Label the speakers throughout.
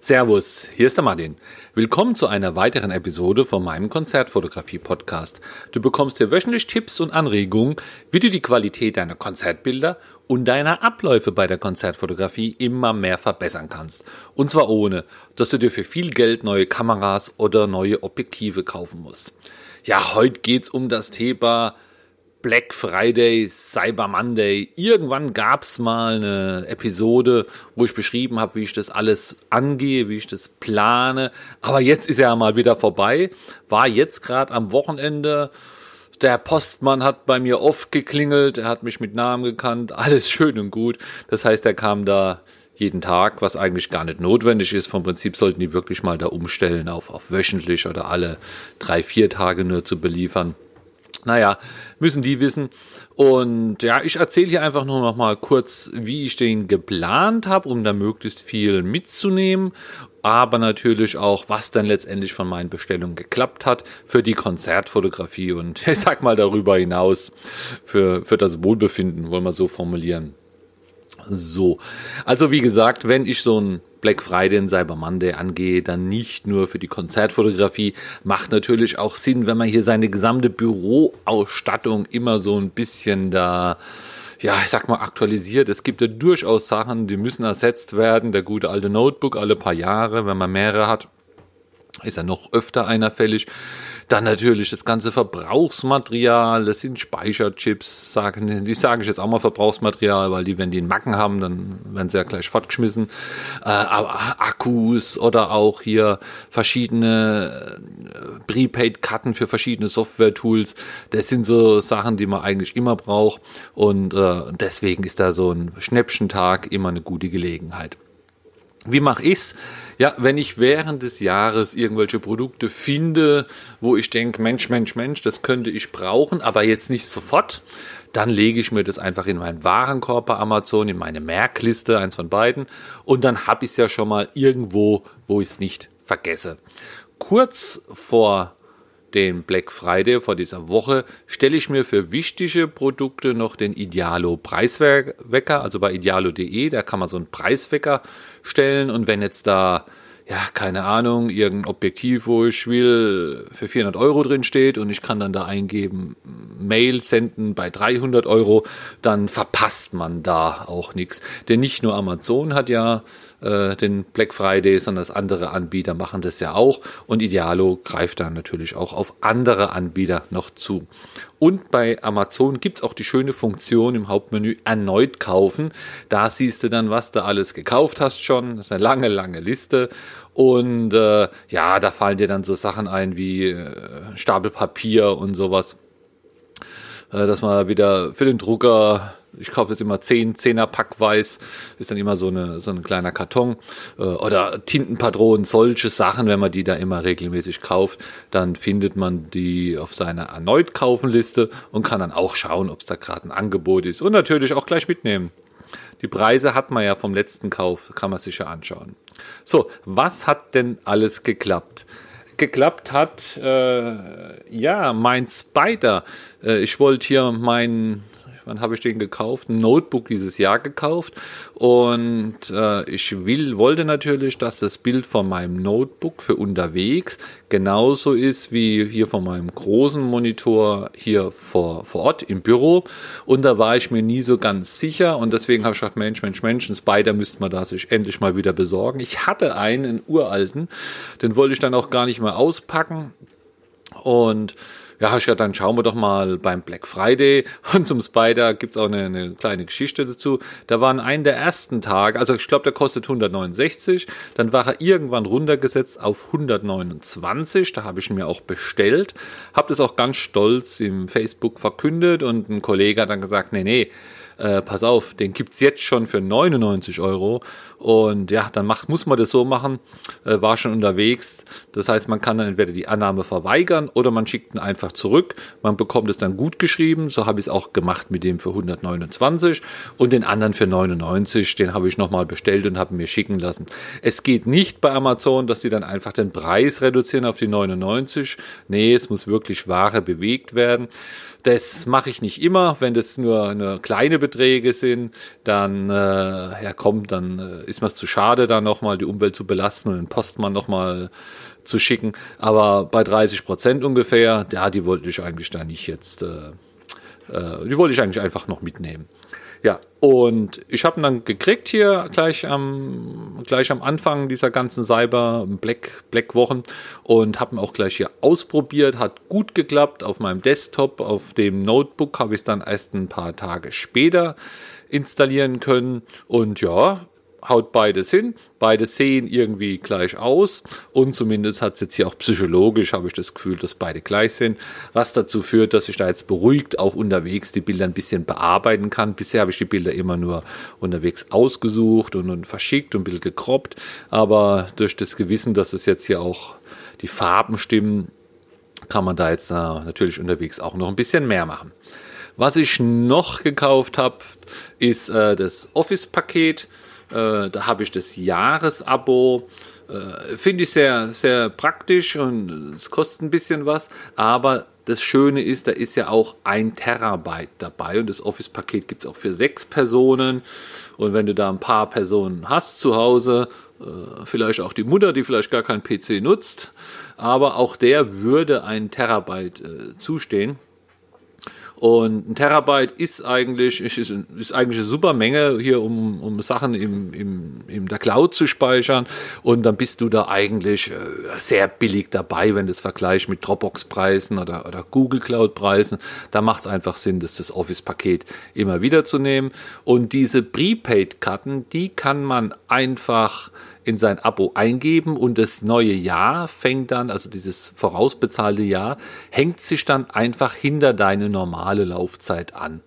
Speaker 1: Servus, hier ist der Martin. Willkommen zu einer weiteren Episode von meinem Konzertfotografie-Podcast. Du bekommst hier wöchentlich Tipps und Anregungen, wie du die Qualität deiner Konzertbilder und deiner Abläufe bei der Konzertfotografie immer mehr verbessern kannst. Und zwar ohne, dass du dir für viel Geld neue Kameras oder neue Objektive kaufen musst. Ja, heute geht's um das Thema Black Friday, Cyber Monday. Irgendwann gab es mal eine Episode, wo ich beschrieben habe, wie ich das alles angehe, wie ich das plane. Aber jetzt ist er ja mal wieder vorbei. War jetzt gerade am Wochenende. Der Postmann hat bei mir oft geklingelt, er hat mich mit Namen gekannt, alles schön und gut. Das heißt, er kam da jeden Tag, was eigentlich gar nicht notwendig ist. Vom Prinzip sollten die wirklich mal da umstellen auf, auf wöchentlich oder alle drei, vier Tage nur zu beliefern. Naja, müssen die wissen. Und ja, ich erzähle hier einfach nur noch mal kurz, wie ich den geplant habe, um da möglichst viel mitzunehmen. Aber natürlich auch, was dann letztendlich von meinen Bestellungen geklappt hat für die Konzertfotografie und ich sag mal darüber hinaus für, für das Wohlbefinden, wollen wir so formulieren. So, also wie gesagt, wenn ich so ein Black Friday und Cyber Monday angehe, dann nicht nur für die Konzertfotografie, macht natürlich auch Sinn, wenn man hier seine gesamte Büroausstattung immer so ein bisschen da ja, ich sag mal, aktualisiert. Es gibt ja durchaus Sachen, die müssen ersetzt werden. Der gute alte Notebook alle paar Jahre, wenn man mehrere hat, ist ja noch öfter einer fällig. Dann natürlich das ganze Verbrauchsmaterial, das sind Speicherchips, sagen, die sage ich jetzt auch mal Verbrauchsmaterial, weil die, wenn die einen Macken haben, dann werden sie ja gleich fortgeschmissen. Äh, aber Akkus oder auch hier verschiedene äh, Prepaid-Karten für verschiedene Software-Tools, das sind so Sachen, die man eigentlich immer braucht. Und äh, deswegen ist da so ein Schnäppchentag immer eine gute Gelegenheit. Wie mache ich's? Ja, wenn ich während des Jahres irgendwelche Produkte finde, wo ich denke, Mensch, Mensch, Mensch, das könnte ich brauchen, aber jetzt nicht sofort, dann lege ich mir das einfach in meinen Warenkorb bei Amazon, in meine Merkliste, eins von beiden, und dann habe ich es ja schon mal irgendwo, wo ich es nicht vergesse. Kurz vor den Black Friday vor dieser Woche stelle ich mir für wichtige Produkte noch den Idealo Preiswecker, also bei idealo.de, da kann man so einen Preiswecker stellen und wenn jetzt da ja, keine Ahnung, irgendein Objektiv, wo ich will, für 400 Euro drin steht und ich kann dann da eingeben, Mail senden bei 300 Euro, dann verpasst man da auch nichts. Denn nicht nur Amazon hat ja äh, den Black Friday, sondern das andere Anbieter machen das ja auch und Idealo greift dann natürlich auch auf andere Anbieter noch zu. Und bei Amazon gibt's auch die schöne Funktion im Hauptmenü erneut kaufen. Da siehst du dann, was du alles gekauft hast schon. Das ist eine lange, lange Liste. Und äh, ja, da fallen dir dann so Sachen ein wie äh, Stapel Papier und sowas. Äh, dass man wieder für den Drucker ich kaufe jetzt immer 10, 10er Pack weiß, ist dann immer so, eine, so ein kleiner Karton. Äh, oder Tintenpatronen, solche Sachen, wenn man die da immer regelmäßig kauft, dann findet man die auf seiner erneut kaufen Liste und kann dann auch schauen, ob es da gerade ein Angebot ist. Und natürlich auch gleich mitnehmen. Die Preise hat man ja vom letzten Kauf, kann man sich ja anschauen. So, was hat denn alles geklappt? Geklappt hat, äh, ja, mein Spider. Äh, ich wollte hier meinen Wann habe ich den gekauft? Ein Notebook dieses Jahr gekauft. Und äh, ich will, wollte natürlich, dass das Bild von meinem Notebook für unterwegs genauso ist wie hier von meinem großen Monitor hier vor, vor Ort im Büro. Und da war ich mir nie so ganz sicher. Und deswegen habe ich gedacht, Mensch, Mensch, Mensch, ein Spider müsste man da sich endlich mal wieder besorgen. Ich hatte einen, einen uralten. Den wollte ich dann auch gar nicht mehr auspacken. Und ja, ja, dann schauen wir doch mal beim Black Friday. Und zum Spider gibt's auch eine, eine kleine Geschichte dazu. Da waren einen der ersten Tage, also ich glaube, der kostet 169. Dann war er irgendwann runtergesetzt auf 129. Da habe ich ihn mir auch bestellt. Habe das auch ganz stolz im Facebook verkündet und ein Kollege hat dann gesagt, nee, nee, äh, pass auf, den gibt's jetzt schon für 99 Euro. Und ja, dann macht, muss man das so machen, äh, war schon unterwegs. Das heißt, man kann dann entweder die Annahme verweigern oder man schickt ihn einfach zurück. Man bekommt es dann gut geschrieben. So habe ich es auch gemacht mit dem für 129 und den anderen für 99. Den habe ich nochmal bestellt und habe mir schicken lassen. Es geht nicht bei Amazon, dass sie dann einfach den Preis reduzieren auf die 99. Nee, es muss wirklich Ware bewegt werden. Das mache ich nicht immer. Wenn das nur, nur kleine Beträge sind, dann äh, ja komm, dann äh, ist mir zu schade, da nochmal die Umwelt zu belasten und den Postmann nochmal zu schicken. Aber bei 30 Prozent ungefähr, ja, die wollte ich eigentlich da nicht jetzt, äh, äh, die wollte ich eigentlich einfach noch mitnehmen. Ja, und ich habe ihn dann gekriegt hier gleich am, gleich am Anfang dieser ganzen Cyber Black, Black Wochen und habe ihn auch gleich hier ausprobiert. Hat gut geklappt auf meinem Desktop. Auf dem Notebook habe ich es dann erst ein paar Tage später installieren können. Und ja, haut beides hin. Beide sehen irgendwie gleich aus und zumindest hat es jetzt hier auch psychologisch, habe ich das Gefühl, dass beide gleich sind, was dazu führt, dass ich da jetzt beruhigt auch unterwegs die Bilder ein bisschen bearbeiten kann. Bisher habe ich die Bilder immer nur unterwegs ausgesucht und, und verschickt und ein bisschen gekroppt, aber durch das Gewissen, dass es jetzt hier auch die Farben stimmen, kann man da jetzt äh, natürlich unterwegs auch noch ein bisschen mehr machen. Was ich noch gekauft habe, ist äh, das Office-Paket. Äh, da habe ich das Jahresabo. Äh, Finde ich sehr, sehr praktisch und es kostet ein bisschen was. Aber das Schöne ist, da ist ja auch ein Terabyte dabei und das Office-Paket gibt es auch für sechs Personen. Und wenn du da ein paar Personen hast zu Hause, äh, vielleicht auch die Mutter, die vielleicht gar keinen PC nutzt, aber auch der würde ein Terabyte zustehen. Und ein Terabyte ist eigentlich, ist, ist eigentlich eine super Menge hier, um, um Sachen im, im, in der Cloud zu speichern. Und dann bist du da eigentlich äh, sehr billig dabei, wenn du es vergleichst mit Dropbox-Preisen oder, oder Google Cloud-Preisen. Da macht es einfach Sinn, dass das Office-Paket immer wieder zu nehmen. Und diese Prepaid-Karten, die kann man einfach in sein Abo eingeben und das neue Jahr fängt dann, also dieses vorausbezahlte Jahr, hängt sich dann einfach hinter deine normale Laufzeit an.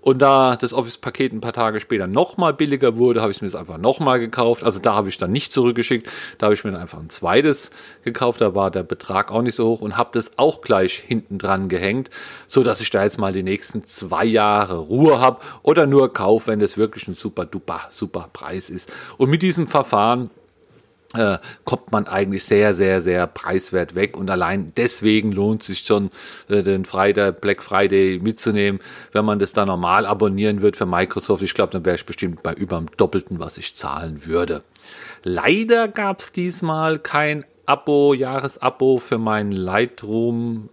Speaker 1: Und da das Office-Paket ein paar Tage später nochmal billiger wurde, habe ich mir das einfach nochmal gekauft. Also da habe ich dann nicht zurückgeschickt. Da habe ich mir dann einfach ein zweites gekauft. Da war der Betrag auch nicht so hoch und habe das auch gleich hinten dran gehängt, so dass ich da jetzt mal die nächsten zwei Jahre Ruhe habe oder nur kaufe, wenn das wirklich ein super duper super Preis ist. Und mit diesem Verfahren äh, kommt man eigentlich sehr, sehr, sehr preiswert weg. Und allein deswegen lohnt sich schon, äh, den Friday, Black Friday mitzunehmen. Wenn man das da normal abonnieren wird für Microsoft, ich glaube, dann wäre ich bestimmt bei über dem Doppelten, was ich zahlen würde. Leider gab es diesmal kein Abo, Jahresabo für meinen Lightroom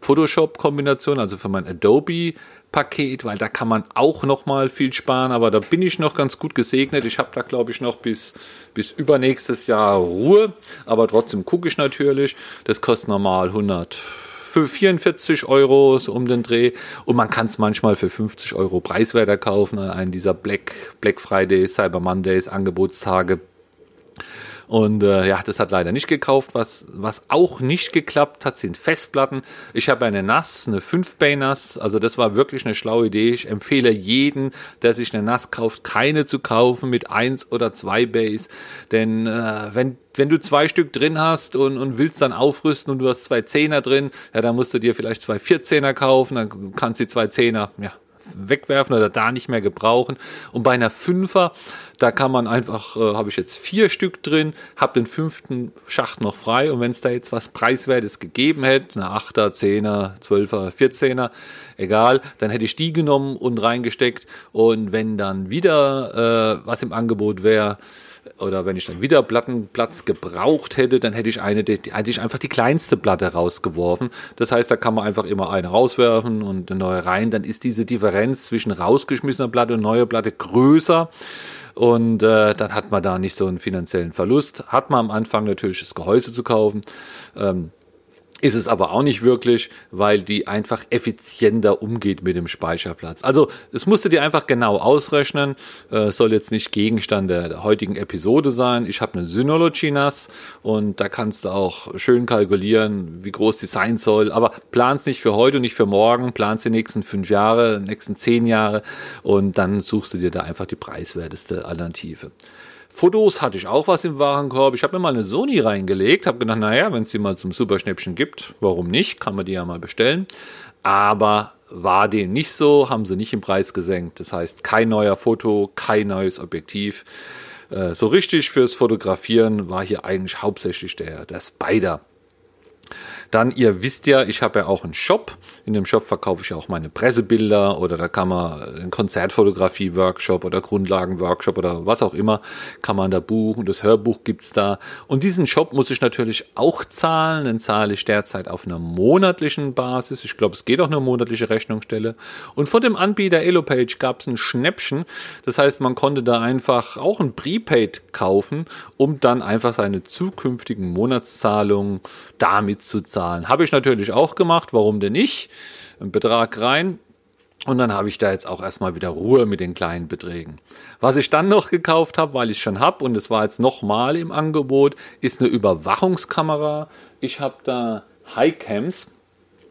Speaker 1: Photoshop-Kombination, also für mein Adobe Paket, weil da kann man auch noch mal viel sparen, aber da bin ich noch ganz gut gesegnet. Ich habe da glaube ich noch bis bis übernächstes Jahr Ruhe, aber trotzdem gucke ich natürlich. Das kostet normal 100 für 44 Euro so um den Dreh und man kann es manchmal für 50 Euro preiswerter kaufen an einem dieser Black Black Friday, Cyber Mondays Angebotstage und äh, ja, das hat leider nicht gekauft. Was, was auch nicht geklappt hat, sind Festplatten. Ich habe eine NAS, eine 5-Bay NAS. Also das war wirklich eine schlaue Idee. Ich empfehle jeden, der sich eine NAS kauft, keine zu kaufen mit 1 oder 2 Bays. Denn äh, wenn wenn du zwei Stück drin hast und, und willst dann aufrüsten und du hast zwei Zehner drin, ja, dann musst du dir vielleicht zwei Vierzehner kaufen, dann kannst du zwei Zehner, ja, wegwerfen oder da nicht mehr gebrauchen. Und bei einer Fünfer, da kann man einfach, äh, habe ich jetzt vier Stück drin, habe den fünften Schacht noch frei und wenn es da jetzt was Preiswertes gegeben hätte, eine Achter, Zehner, Zwölfer, Vierzehner, egal, dann hätte ich die genommen und reingesteckt und wenn dann wieder äh, was im Angebot wäre, oder wenn ich dann wieder Plattenplatz gebraucht hätte, dann hätte ich eine, hätte ich einfach die kleinste Platte rausgeworfen. Das heißt, da kann man einfach immer eine rauswerfen und eine neue rein. Dann ist diese Differenz zwischen rausgeschmissener Platte und neuer Platte größer. Und äh, dann hat man da nicht so einen finanziellen Verlust. Hat man am Anfang natürlich das Gehäuse zu kaufen. Ähm, ist es aber auch nicht wirklich, weil die einfach effizienter umgeht mit dem Speicherplatz. Also es musste dir einfach genau ausrechnen, äh, soll jetzt nicht Gegenstand der, der heutigen Episode sein. Ich habe eine Synology NAS und da kannst du auch schön kalkulieren, wie groß die sein soll. Aber plan's nicht für heute und nicht für morgen, plan's die nächsten fünf Jahre, nächsten zehn Jahre und dann suchst du dir da einfach die preiswerteste Alternative. Fotos hatte ich auch was im Warenkorb. Ich habe mir mal eine Sony reingelegt, habe gedacht, naja, wenn es die mal zum Superschnäppchen gibt, warum nicht? Kann man die ja mal bestellen. Aber war denen nicht so, haben sie nicht im Preis gesenkt. Das heißt, kein neuer Foto, kein neues Objektiv. Äh, so richtig fürs Fotografieren war hier eigentlich hauptsächlich der, der Spider. Dann, ihr wisst ja, ich habe ja auch einen Shop. In dem Shop verkaufe ich auch meine Pressebilder oder da kann man einen Konzertfotografie-Workshop oder Grundlagen-Workshop oder was auch immer, kann man da buchen. Das Hörbuch gibt's da. Und diesen Shop muss ich natürlich auch zahlen. Den zahle ich derzeit auf einer monatlichen Basis. Ich glaube, es geht auch eine monatliche Rechnungsstelle. Und von dem Anbieter Elopage gab es ein Schnäppchen. Das heißt, man konnte da einfach auch ein Prepaid kaufen, um dann einfach seine zukünftigen Monatszahlungen damit zu zahlen. Habe ich natürlich auch gemacht. Warum denn nicht? Ein Betrag rein, und dann habe ich da jetzt auch erstmal wieder Ruhe mit den kleinen Beträgen. Was ich dann noch gekauft habe, weil ich schon habe und es war jetzt nochmal im Angebot, ist eine Überwachungskamera. Ich habe da Highcams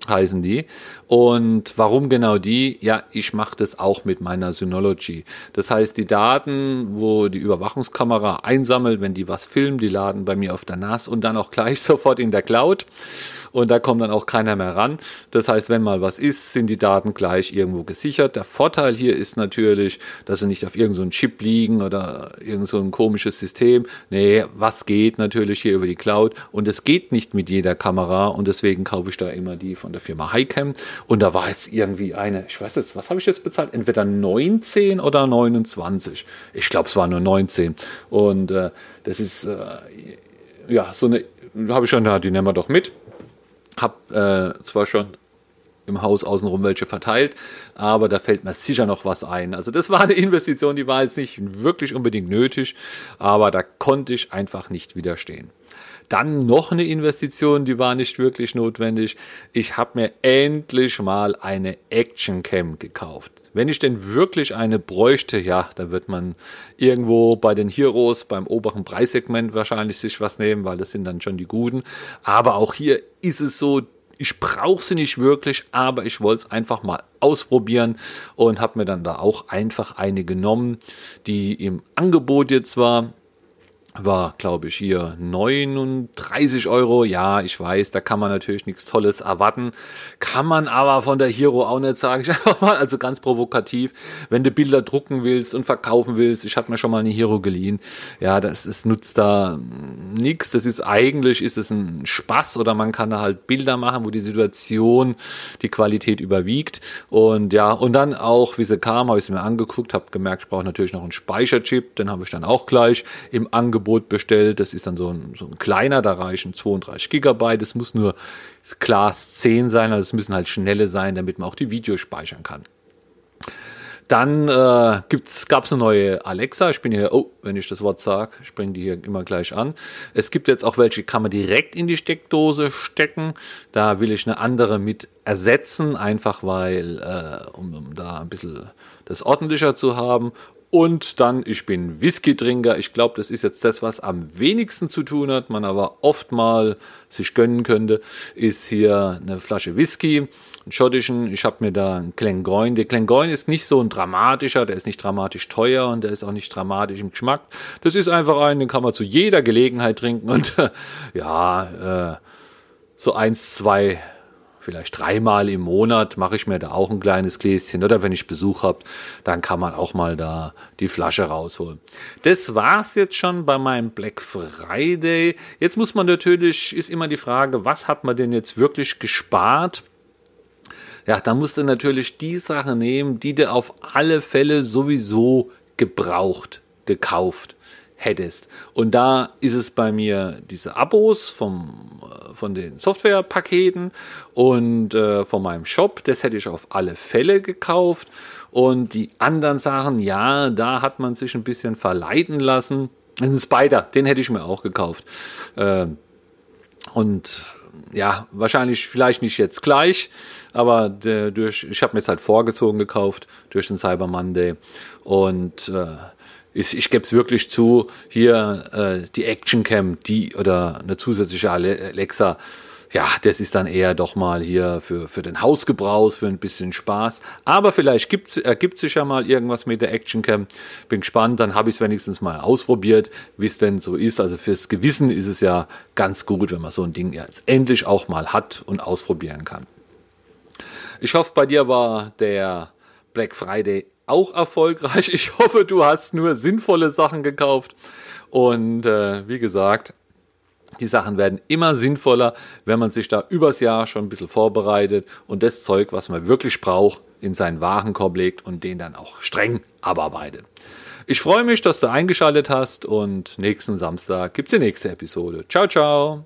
Speaker 1: heißen die. Und warum genau die? Ja, ich mache das auch mit meiner Synology. Das heißt, die Daten, wo die Überwachungskamera einsammelt, wenn die was filmt, die laden bei mir auf der NAS und dann auch gleich sofort in der Cloud und da kommt dann auch keiner mehr ran. Das heißt, wenn mal was ist, sind die Daten gleich irgendwo gesichert. Der Vorteil hier ist natürlich, dass sie nicht auf irgendeinem so Chip liegen oder irgend so komisches System. Nee, was geht natürlich hier über die Cloud und es geht nicht mit jeder Kamera und deswegen kaufe ich da immer die von der Firma Highcam und da war jetzt irgendwie eine, ich weiß jetzt, was habe ich jetzt bezahlt? Entweder 19 oder 29. Ich glaube, es war nur 19 und äh, das ist äh, ja so eine habe ich schon, ja, die nehmen wir doch mit. Habe äh, zwar schon im Haus außenrum welche verteilt, aber da fällt mir sicher noch was ein. Also das war eine Investition, die war jetzt nicht wirklich unbedingt nötig, aber da konnte ich einfach nicht widerstehen. Dann noch eine Investition, die war nicht wirklich notwendig. Ich habe mir endlich mal eine Action Cam gekauft. Wenn ich denn wirklich eine bräuchte, ja, dann wird man irgendwo bei den Heroes beim oberen Preissegment wahrscheinlich sich was nehmen, weil das sind dann schon die guten. Aber auch hier ist es so, ich brauche sie nicht wirklich, aber ich wollte es einfach mal ausprobieren und habe mir dann da auch einfach eine genommen, die im Angebot jetzt war war, glaube ich, hier 39 Euro. Ja, ich weiß, da kann man natürlich nichts Tolles erwarten. Kann man aber von der Hero auch nicht sagen. Ich einfach mal, also ganz provokativ, wenn du Bilder drucken willst und verkaufen willst. Ich habe mir schon mal eine Hero geliehen. Ja, das, das nutzt da nichts. Das ist eigentlich, ist es ein Spaß oder man kann da halt Bilder machen, wo die Situation die Qualität überwiegt. Und ja, und dann auch, wie sie kam, habe ich sie mir angeguckt, habe gemerkt, ich brauche natürlich noch einen Speicherchip. Den habe ich dann auch gleich im Angebot Angebot bestellt. Das ist dann so ein, so ein kleiner, da reichen 32 Gigabyte. Es muss nur Class 10 sein, also es müssen halt schnelle sein, damit man auch die Videos speichern kann. Dann äh, gab es eine neue Alexa. Ich bin hier, oh, wenn ich das Wort sage, bringe die hier immer gleich an. Es gibt jetzt auch welche, kann man direkt in die Steckdose stecken. Da will ich eine andere mit ersetzen, einfach weil, äh, um, um da ein bisschen das ordentlicher zu haben. Und dann, ich bin Whisky-Trinker. Ich glaube, das ist jetzt das, was am wenigsten zu tun hat, man aber oft mal sich gönnen könnte, ist hier eine Flasche Whisky, einen schottischen. Ich habe mir da einen Glengoyne. Der Glengoyne ist nicht so ein dramatischer, der ist nicht dramatisch teuer und der ist auch nicht dramatisch im Geschmack. Das ist einfach ein, den kann man zu jeder Gelegenheit trinken und ja, äh, so eins, zwei vielleicht dreimal im Monat mache ich mir da auch ein kleines Gläschen oder wenn ich Besuch habe, dann kann man auch mal da die Flasche rausholen. Das war's jetzt schon bei meinem Black Friday. Jetzt muss man natürlich, ist immer die Frage, was hat man denn jetzt wirklich gespart? Ja, da musst du natürlich die Sache nehmen, die du auf alle Fälle sowieso gebraucht, gekauft hättest. Und da ist es bei mir diese Abos vom, äh, von den Softwarepaketen und äh, von meinem Shop. Das hätte ich auf alle Fälle gekauft. Und die anderen Sachen, ja, da hat man sich ein bisschen verleiten lassen. Ein Spider, den hätte ich mir auch gekauft. Äh, und ja, wahrscheinlich vielleicht nicht jetzt gleich, aber durch, ich habe mir jetzt halt vorgezogen gekauft durch den Cyber Monday und äh, ich, ich gebe es wirklich zu, hier äh, die Action Cam, die oder eine zusätzliche Alexa, ja, das ist dann eher doch mal hier für, für den Hausgebrauch, für ein bisschen Spaß. Aber vielleicht gibt's, ergibt sich ja mal irgendwas mit der Action Cam. Bin gespannt, dann habe ich es wenigstens mal ausprobiert, wie es denn so ist. Also fürs Gewissen ist es ja ganz gut, wenn man so ein Ding jetzt endlich auch mal hat und ausprobieren kann. Ich hoffe, bei dir war der Black Friday auch erfolgreich. Ich hoffe, du hast nur sinnvolle Sachen gekauft. Und äh, wie gesagt, Die Sachen werden immer sinnvoller, wenn man sich da übers Jahr schon ein bisschen vorbereitet und das Zeug, was man wirklich braucht, in seinen Warenkorb legt und den dann auch streng abarbeitet. Ich freue mich, dass du eingeschaltet hast und nächsten Samstag gibt es die nächste Episode. Ciao, ciao.